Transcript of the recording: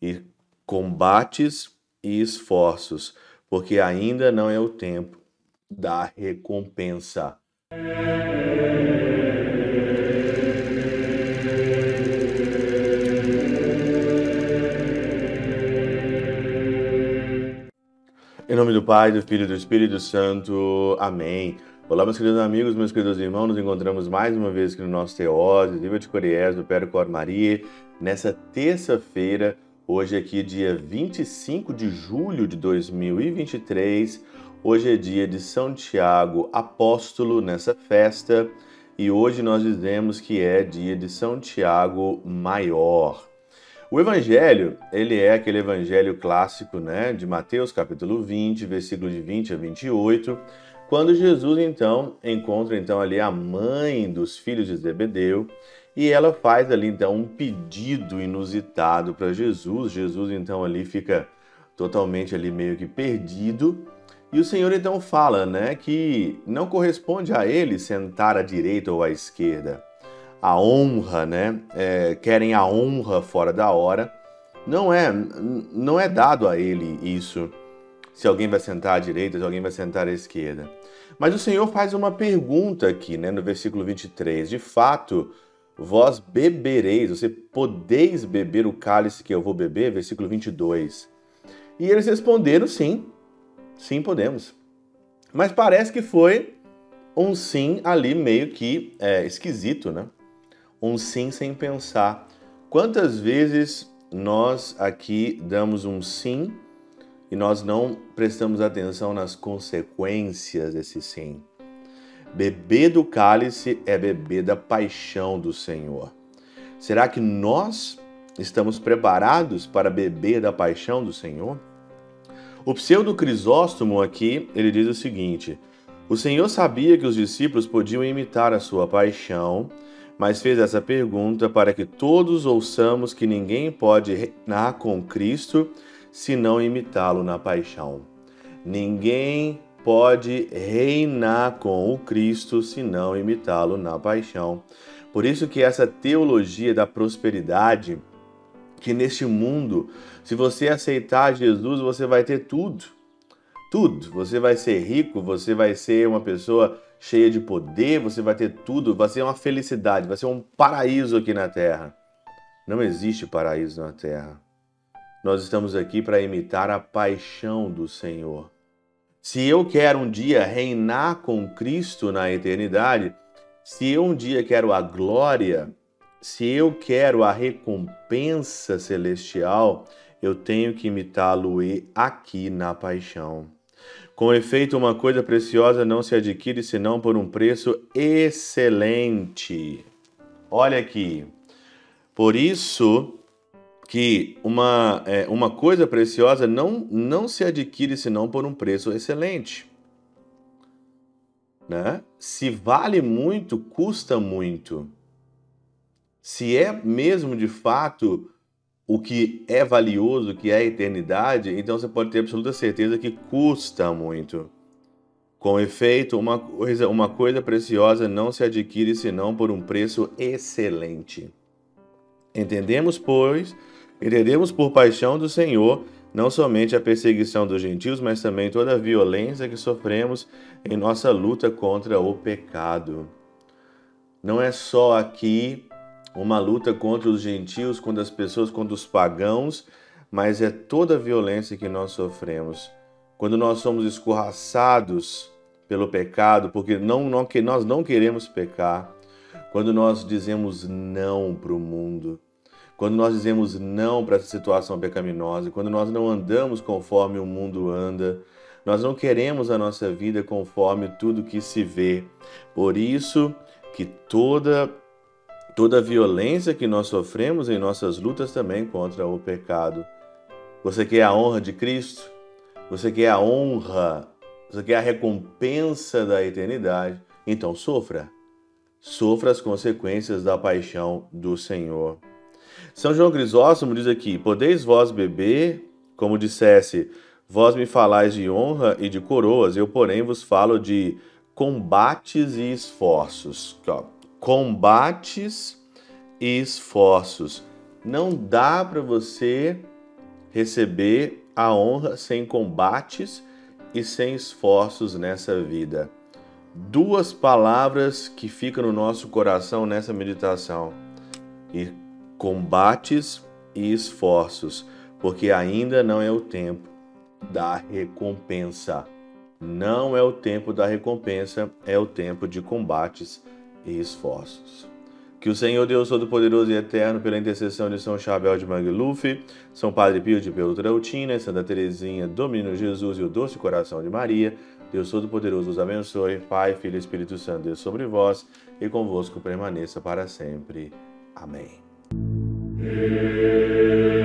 e combates e esforços, porque ainda não é o tempo da recompensa. Em nome do Pai, do Filho e do Espírito Santo. Amém. Olá, meus queridos amigos, meus queridos irmãos, nos encontramos mais uma vez aqui no nosso Teose, Viva de Coriés, do Péro Cor Maria, nessa terça-feira, hoje aqui dia 25 de julho de 2023, hoje é dia de São Tiago Apóstolo nessa festa, e hoje nós dizemos que é dia de São Tiago Maior. O evangelho, ele é aquele evangelho clássico, né, de Mateus capítulo 20, versículo de 20 a 28, quando Jesus então encontra então ali a mãe dos filhos de Zebedeu, e ela faz ali então um pedido inusitado para Jesus. Jesus então ali fica totalmente ali meio que perdido. E o Senhor então fala, né, que não corresponde a ele sentar à direita ou à esquerda, a honra, né? É, querem a honra fora da hora. Não é, não é dado a ele isso. Se alguém vai sentar à direita, se alguém vai sentar à esquerda. Mas o Senhor faz uma pergunta aqui, né, no versículo 23. De fato, vós bebereis, você podeis beber o cálice que eu vou beber? Versículo 22. E eles responderam sim, sim podemos. Mas parece que foi um sim ali meio que é, esquisito, né? um sim sem pensar. Quantas vezes nós aqui damos um sim e nós não prestamos atenção nas consequências desse sim? Beber do cálice é beber da paixão do Senhor. Será que nós estamos preparados para beber da paixão do Senhor? O pseudo Crisóstomo aqui, ele diz o seguinte: O Senhor sabia que os discípulos podiam imitar a sua paixão mas fez essa pergunta para que todos ouçamos que ninguém pode reinar com Cristo se não imitá-lo na paixão. Ninguém pode reinar com o Cristo se não imitá-lo na paixão. Por isso que essa teologia da prosperidade, que neste mundo, se você aceitar Jesus, você vai ter tudo. Tudo. Você vai ser rico, você vai ser uma pessoa cheia de poder, você vai ter tudo, vai ser uma felicidade, vai ser um paraíso aqui na Terra. Não existe paraíso na Terra. Nós estamos aqui para imitar a paixão do Senhor. Se eu quero um dia reinar com Cristo na eternidade, se eu um dia quero a glória, se eu quero a recompensa celestial, eu tenho que imitá-lo aqui na paixão. Com efeito, uma coisa preciosa não se adquire senão por um preço excelente. Olha aqui. Por isso que uma, é, uma coisa preciosa não, não se adquire senão por um preço excelente. Né? Se vale muito, custa muito. Se é mesmo de fato o que é valioso, o que é a eternidade, então você pode ter absoluta certeza que custa muito. Com efeito, uma coisa, uma coisa preciosa não se adquire senão por um preço excelente. Entendemos, pois, entendemos por paixão do Senhor não somente a perseguição dos gentios, mas também toda a violência que sofremos em nossa luta contra o pecado. Não é só aqui uma luta contra os gentios, contra as pessoas, contra os pagãos, mas é toda a violência que nós sofremos. Quando nós somos escorraçados pelo pecado, porque não, não, nós não queremos pecar, quando nós dizemos não para o mundo, quando nós dizemos não para essa situação pecaminosa, quando nós não andamos conforme o mundo anda, nós não queremos a nossa vida conforme tudo que se vê. Por isso que toda toda a violência que nós sofremos em nossas lutas também contra o pecado. Você quer a honra de Cristo? Você quer a honra? Você quer a recompensa da eternidade? Então sofra. Sofra as consequências da paixão do Senhor. São João Crisóstomo diz aqui: Podeis vós beber, como dissesse, vós me falais de honra e de coroas, eu, porém, vos falo de combates e esforços combates e esforços. Não dá para você receber a honra sem combates e sem esforços nessa vida. Duas palavras que ficam no nosso coração nessa meditação: e combates e esforços, porque ainda não é o tempo da recompensa. Não é o tempo da recompensa, é o tempo de combates e esforços. Que o Senhor Deus Todo-Poderoso e Eterno, pela intercessão de São Chabel de Mangluf, São Padre Pio de Peltrautina, Santa Teresinha, Domínio Jesus e o Doce Coração de Maria, Deus Todo-Poderoso os abençoe, Pai, Filho e Espírito Santo, Deus sobre vós e convosco permaneça para sempre. Amém. Amen.